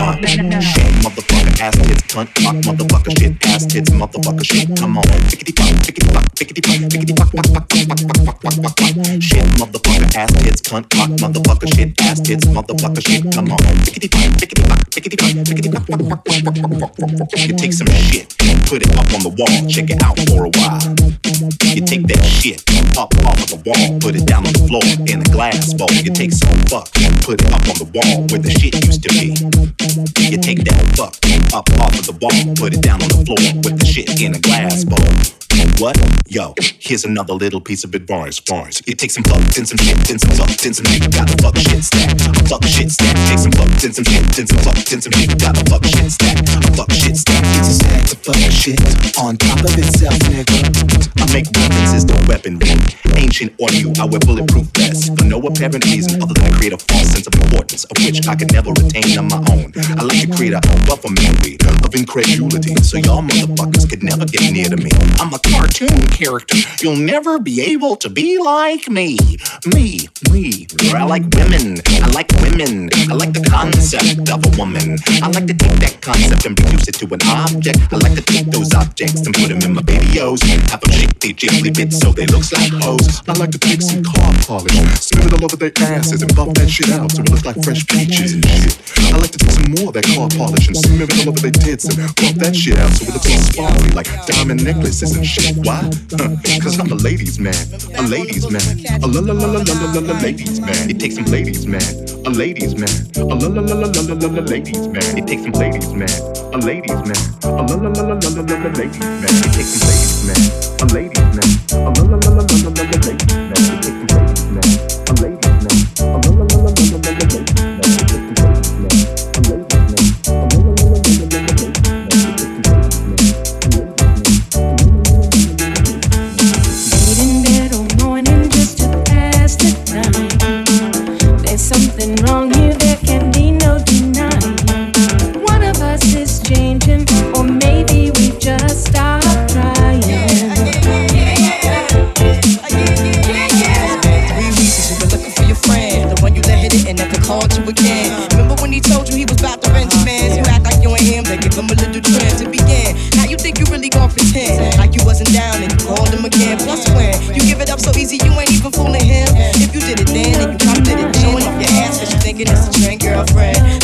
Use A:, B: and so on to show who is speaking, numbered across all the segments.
A: push. Motherfucker ass tits, cunt cock, motherfucker shit, ass tits, motherfucker shit. Come on, pickety pop, pickety pop, pickety pop, pickety pop, pop, pop, pop, pop, pop, pop, pop. Shit, motherfucker ass tits, cunt cock, motherfucker shit, ass tits, motherfucker shit. Come on, pickety pop, pickety pop, pickety pop, pickety pop, pop, pop, pop, pop, pop, pop, pop. You take some shit. put it up on the wall, check it out for a while. You take that shit up off of the wall, put it down on the floor in a glass bowl. You take some fuck, put it up on the wall where the shit used to be. You take that fuck up off of the wall, put it down on the floor with the shit in a glass bowl. What? Yo, here's another little piece of advice. Bars. It takes some fucks and some shit, then some fucks and some shit. Got the fuck shit stack. A fuck shit stack. Take some fucks and some shit, then some fucks and some shit. Got the fuck shit stack. A fuck shit stack.
B: It's a stack of fuck shit on top of itself, nigga.
A: I make references to weaponry. Ancient audio, I wear bulletproof vests for no apparent reason other than to create a false sense of importance, of which I could never retain on my own. I like to create a buffer memory of incredulity, so y'all motherfuckers could never get near to me. I'm a cartoon character. You'll never be able to be like me. Me, me. I like women. I like women. I like the concept of a woman. I like to take that concept and reduce it to an object. I like to take those objects and put them in my videos. Have them shake they jiggly bits so they look like hoes.
C: I like to take some car polish, smear it all over their asses and buff that shit out so it looks like fresh peaches and. I like to take some more of that car polish and smear it all over their tits and buff that shit out so it looks all sparkly like diamond necklaces and shit. Why? Cause I'm a ladies man, a ladies man, a la la la la la la la ladies man. It takes some ladies man, a ladies man, a la la la la la la la ladies man. It takes some ladies man, a ladies man, a la la la la la la la ladies man. It takes some ladies man, a ladies man, a la la la la la la la ladies man. It takes some ladies man, a ladies man, a la haunt you again. Remember when he told you
D: he was about to rent your man? You act like you ain't him, then give him a little trend to begin. Now you think you really gon' pretend like you wasn't down and you called him again. Plus when you give it up so easy, you ain't even fooling him. If you did it then, then you come did it then. Showing off your ass cause you thinking it's a trend, girlfriend.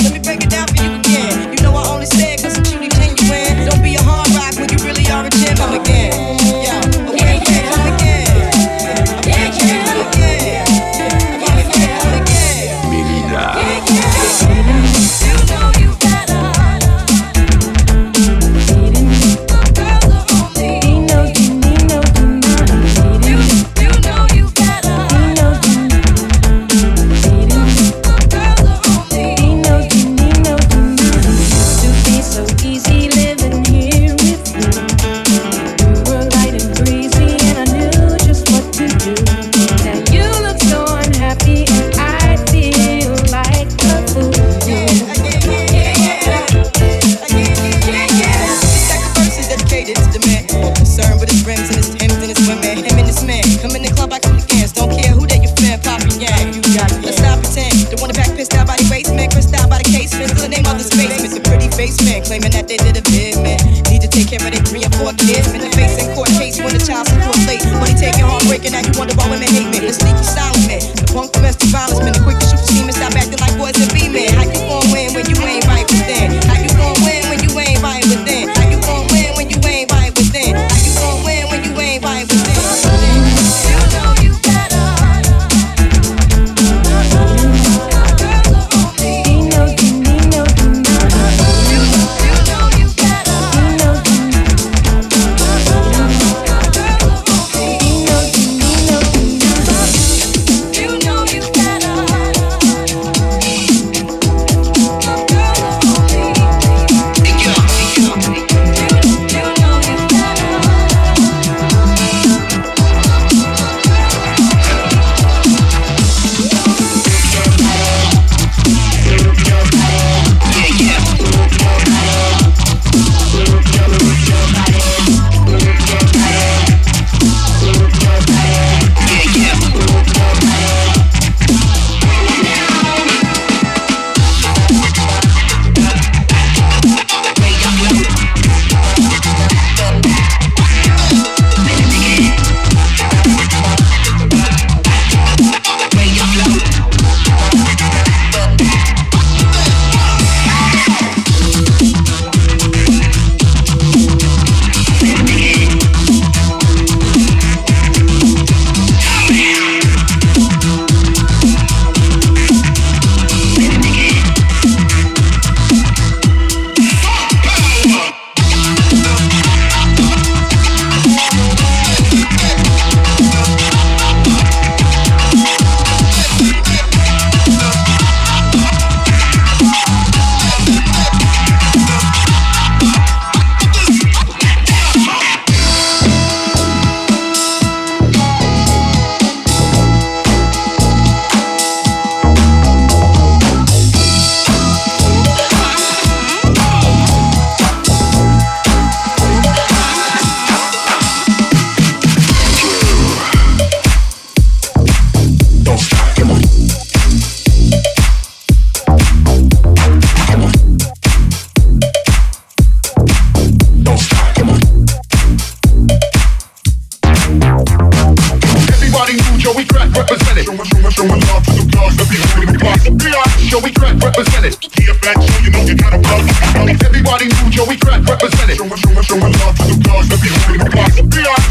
D: Be holding the block.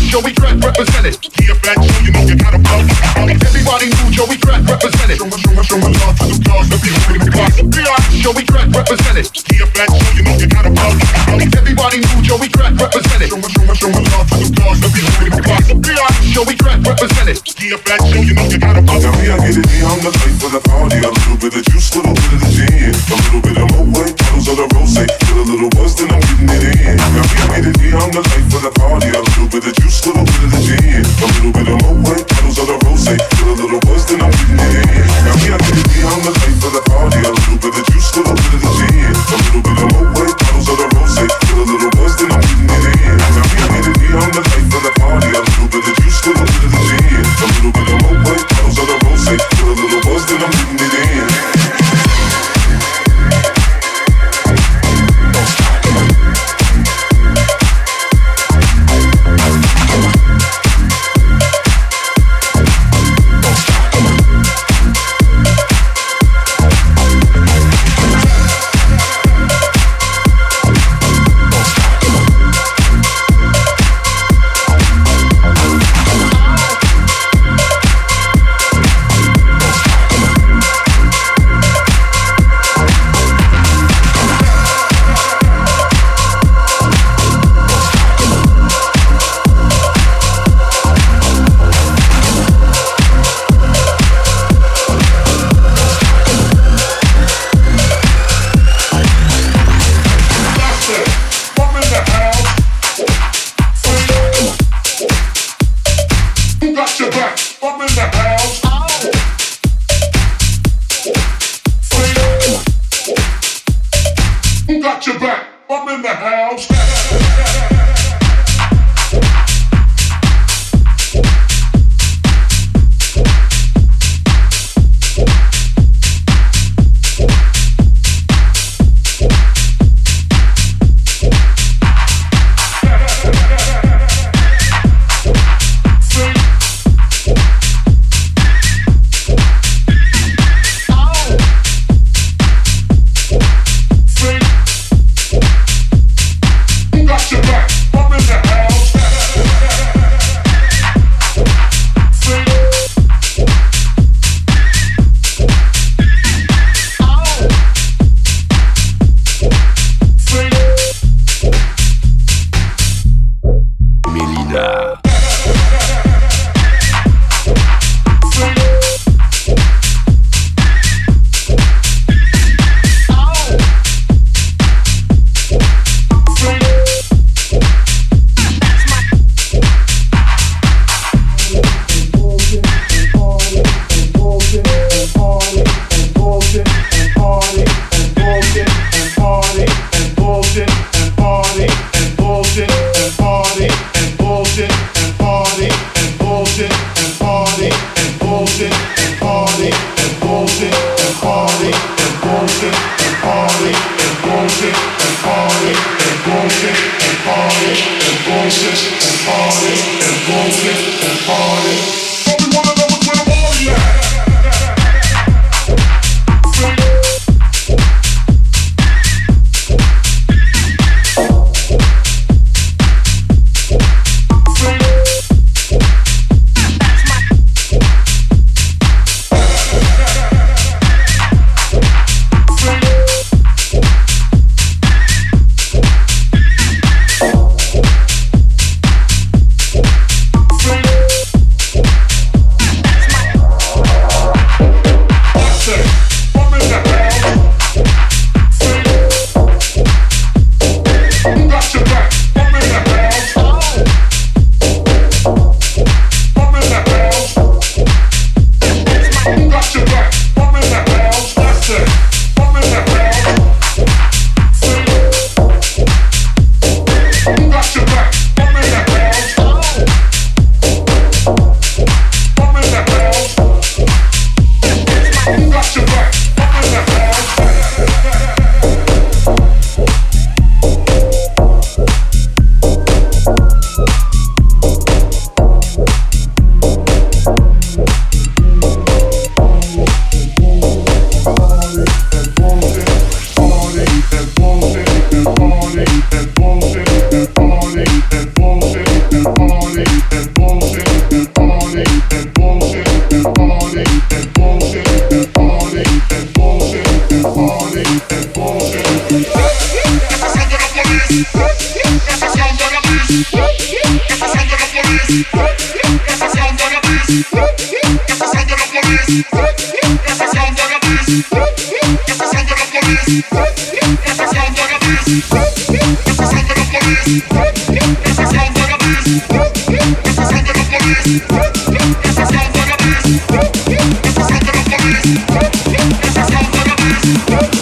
D: Joey Crack represented. Here, fat, show you know you got a bug.
E: Everybody show you know you got a bug. Everybody knew Joey Crack represented. Showing, showing, showing love to the holding the a it, party. A little bit of juice, little bit of the gin, a little bit of white bottles of the. With a little buzz, then I'm it. Now it, I'm the life of the party. A little bit of juice, little bit of the gin, a little bit of white bottles of the rose. A little buzz, then I'm getting it. Now I get it, I'm the life of the party. got your back. I'm in
F: the house. This is how for the
G: best.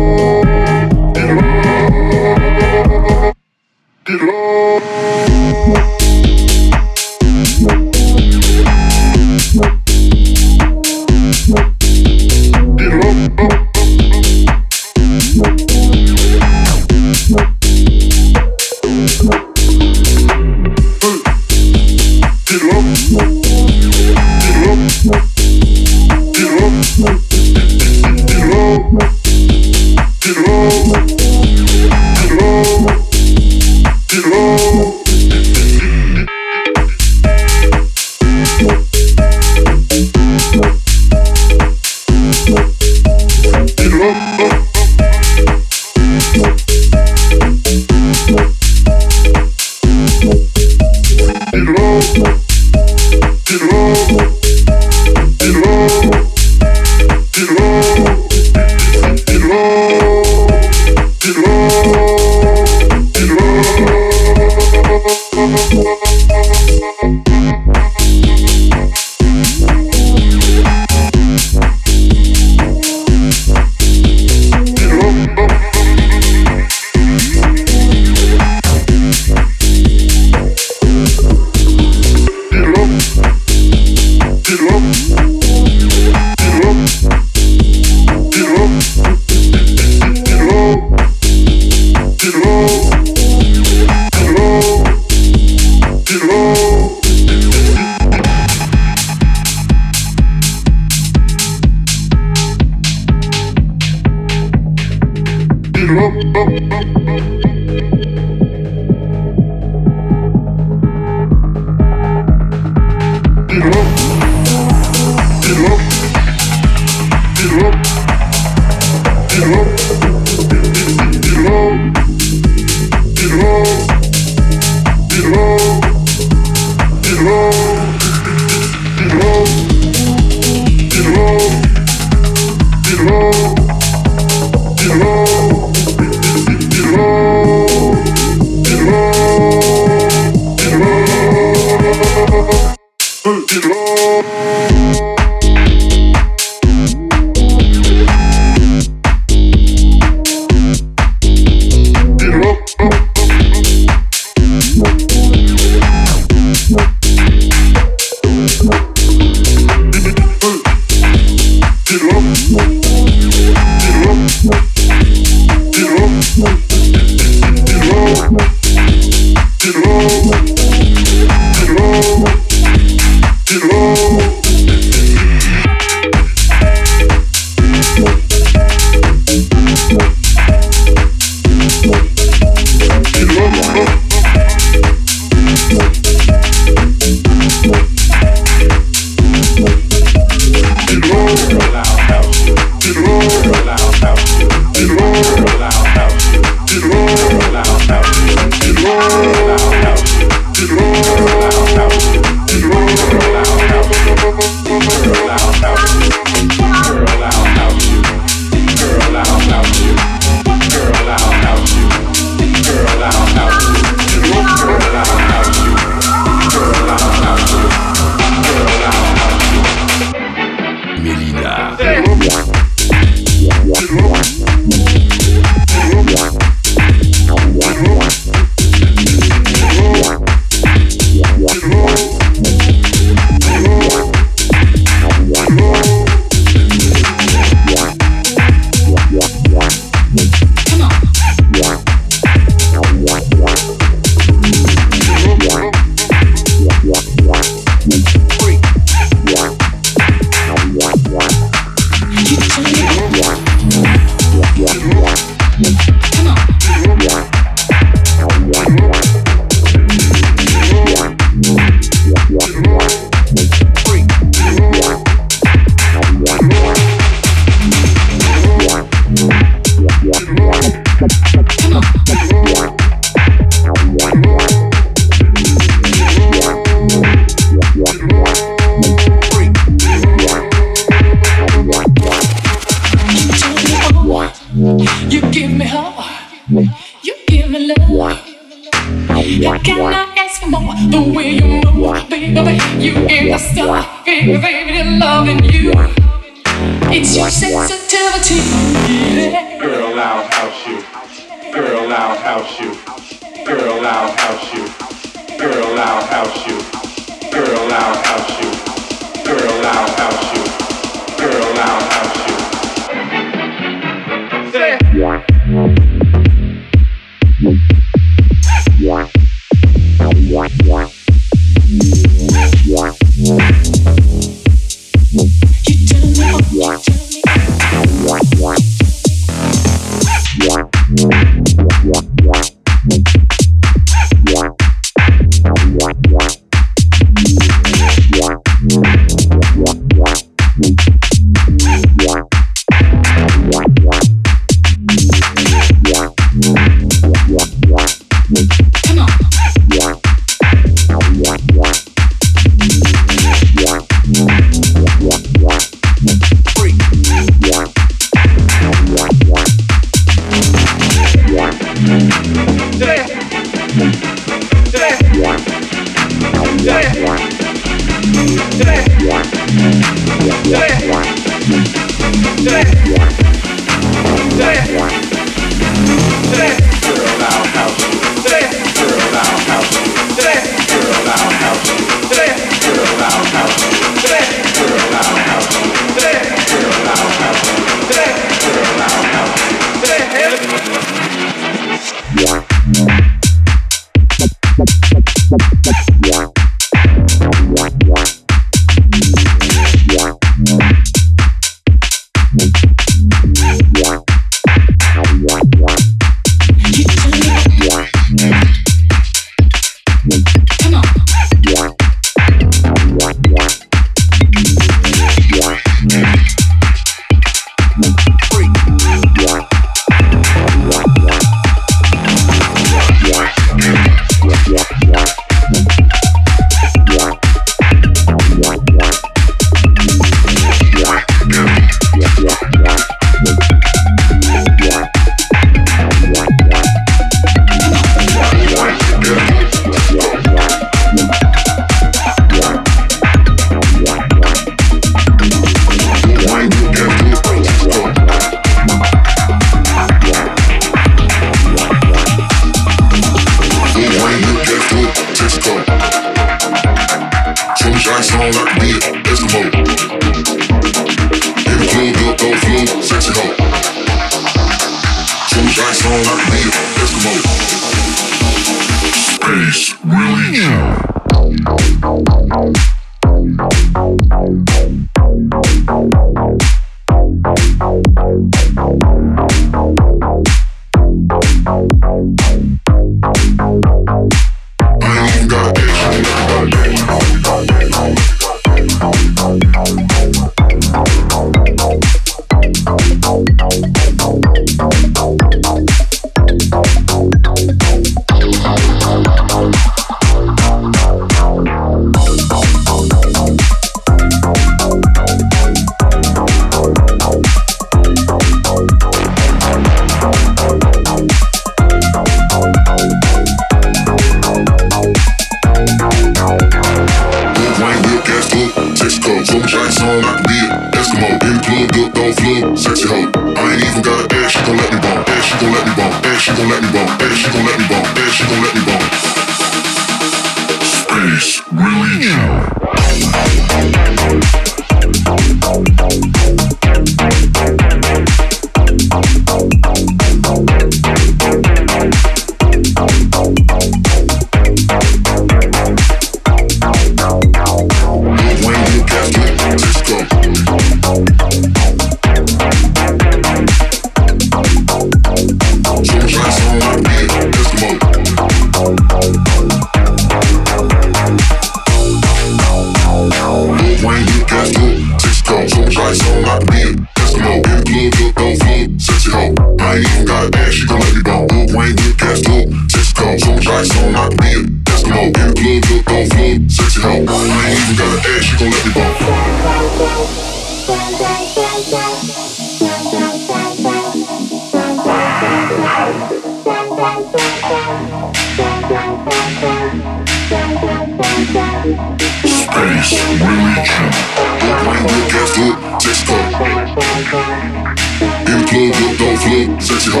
H: sexy hoe.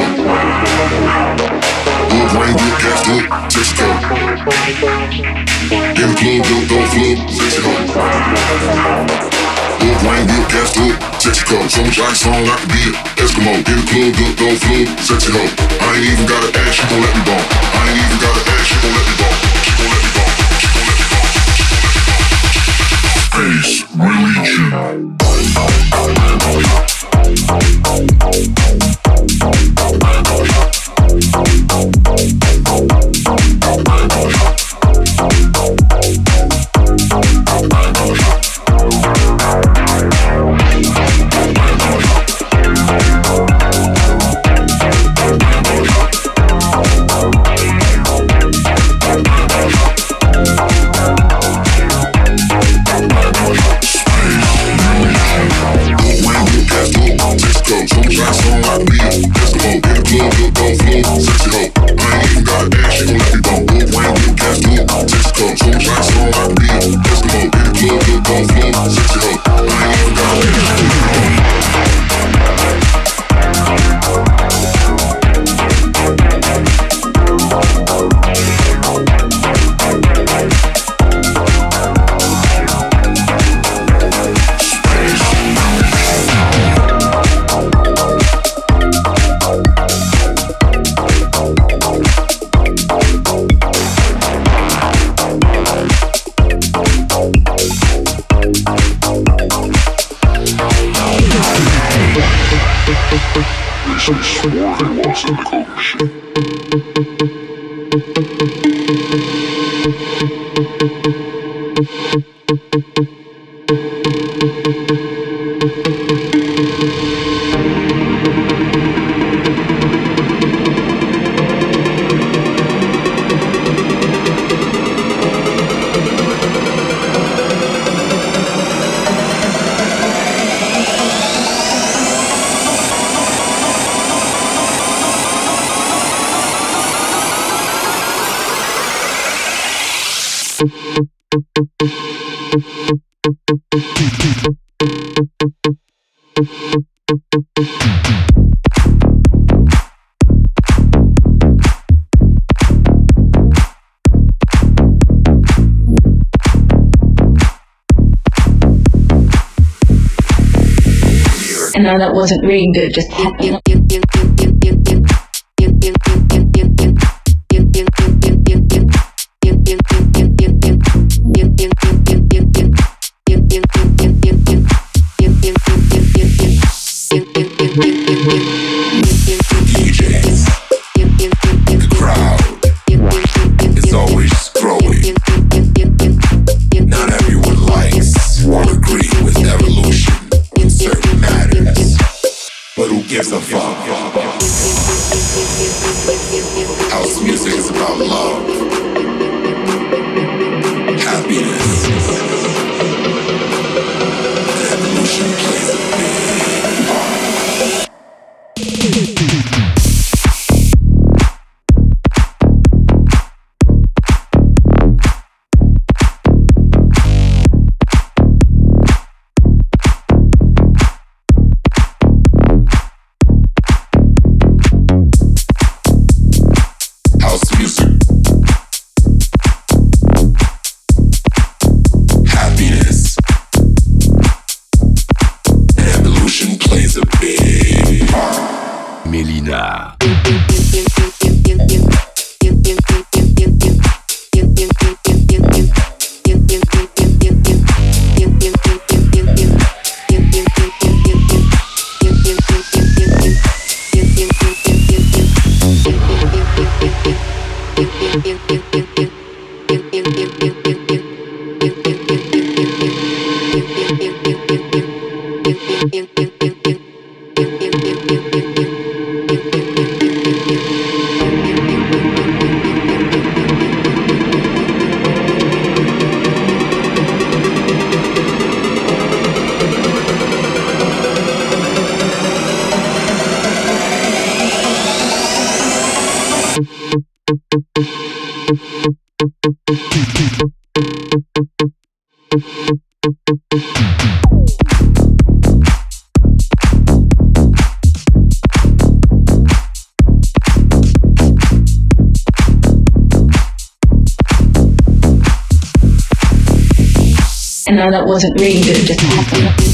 H: Good brain, good gas, good sexy hoe. In the club, don't go flub, sexy hoe. Good brain, good gas, good sexy hoe. So much ice on, I can be an Eskimo. Get the club, good go flub, sexy hoe. I ain't even got an ass, she gon' let me bone. I ain't even got an ass, she gon' let me bone. She gon' let me bone. She gon' let me bone. Face religion. Thank
I: you.
J: Know that wasn't reading good, just happened.
H: Know that wasn't really good, just happened.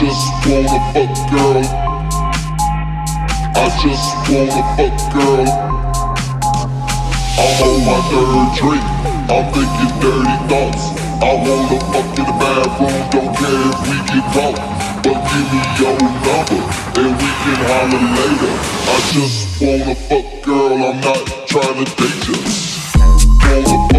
K: I'm on my third drink. I'm thinking dirty thoughts.
L: I wanna fuck in the bathroom, don't care if we get caught. But give me your number, and we can holler later. I just wanna fuck, girl, I'm not trying to date you. Wanna fuck. Wanna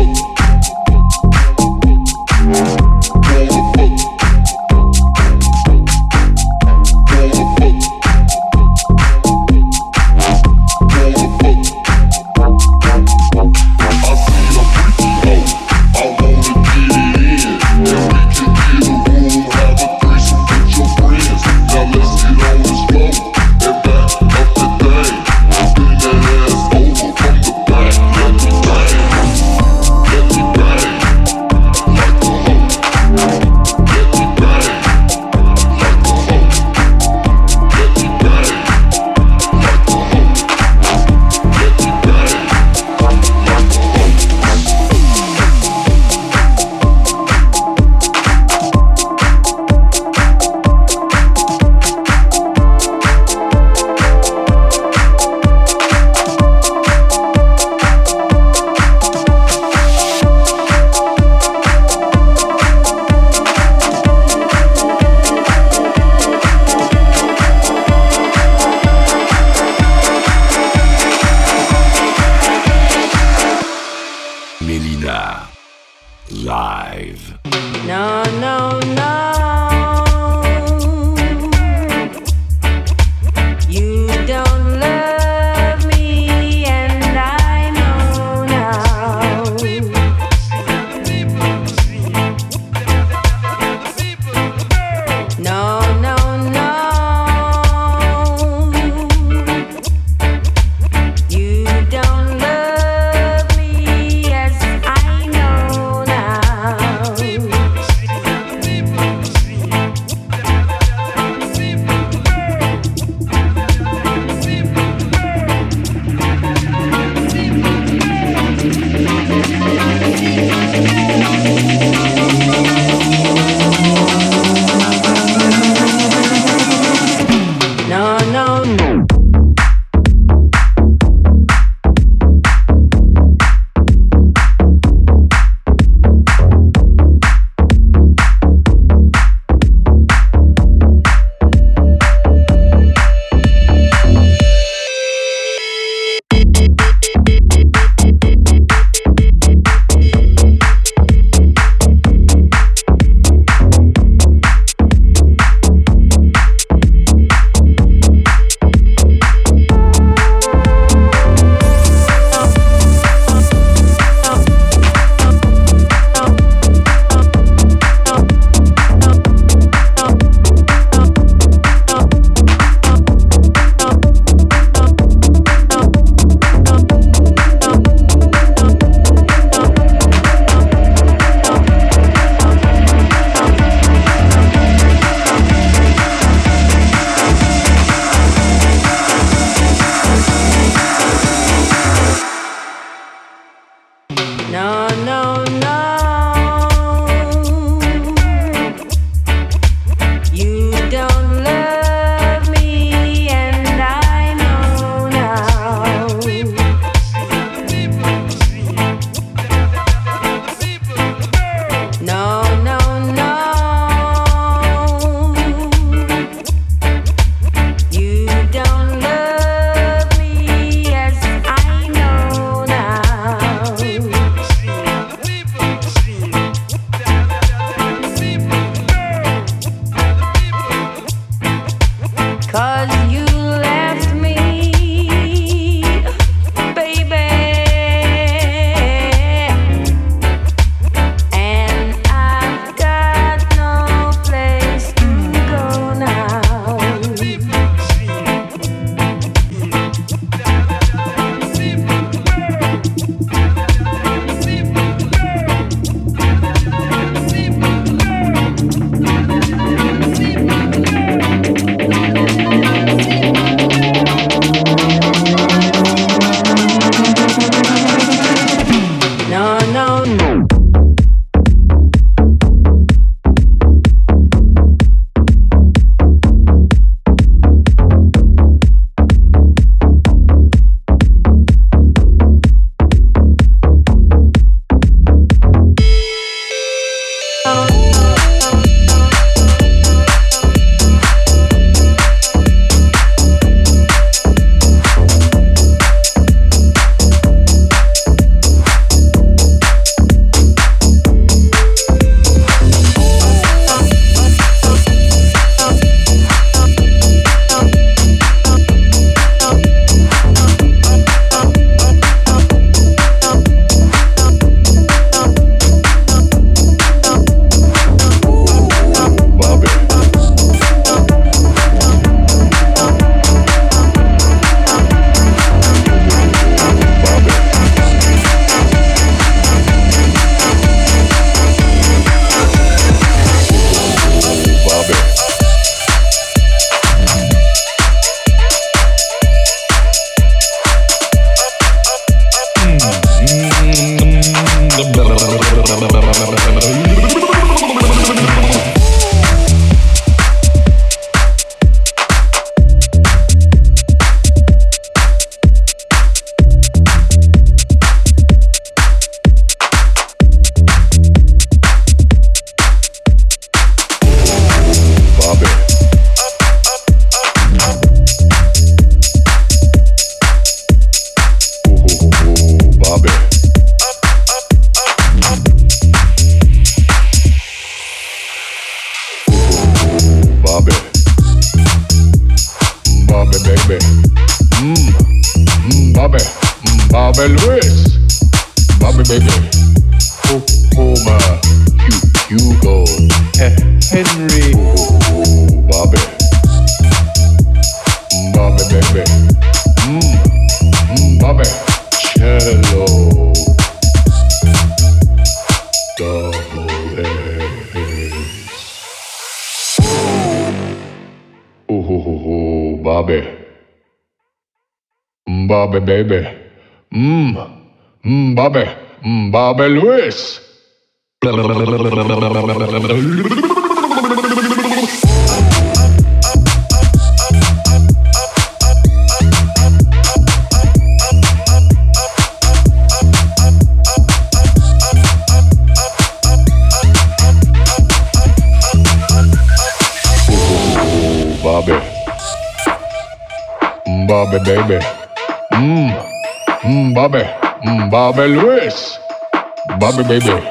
M: Bobby, baby. Mmm. Mmm, Bobby. Mmm, Bobby Lewis. Bobby. Mm, baby. Mmm. Mmm, Bobby. Mmm, Bobby Lewis. Bobby, baby.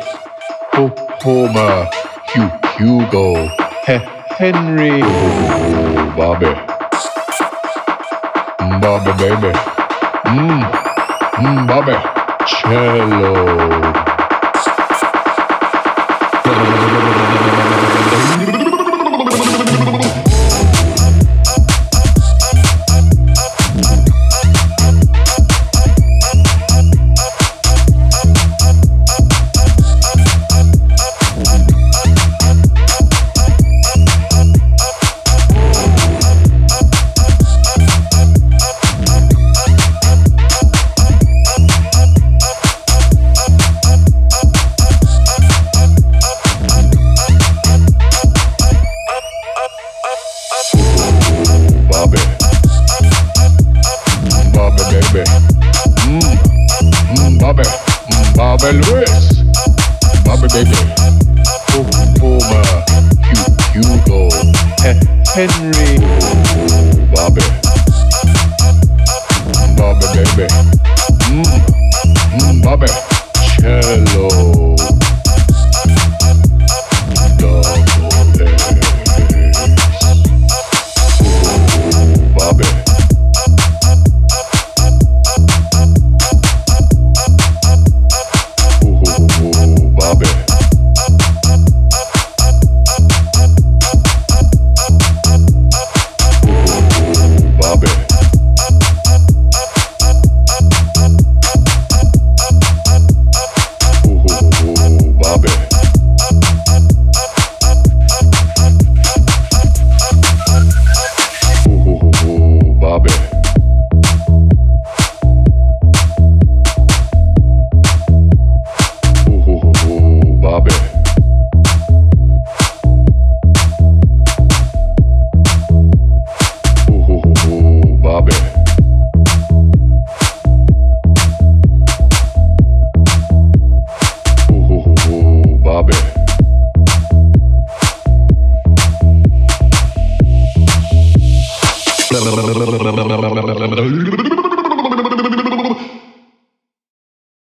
M: Oh, Homer. Hugh, Hugo. He, Henry. Ooh, Bobby. Mm, Bobby, baby. Mmm. Mmm, Bobby. Cello.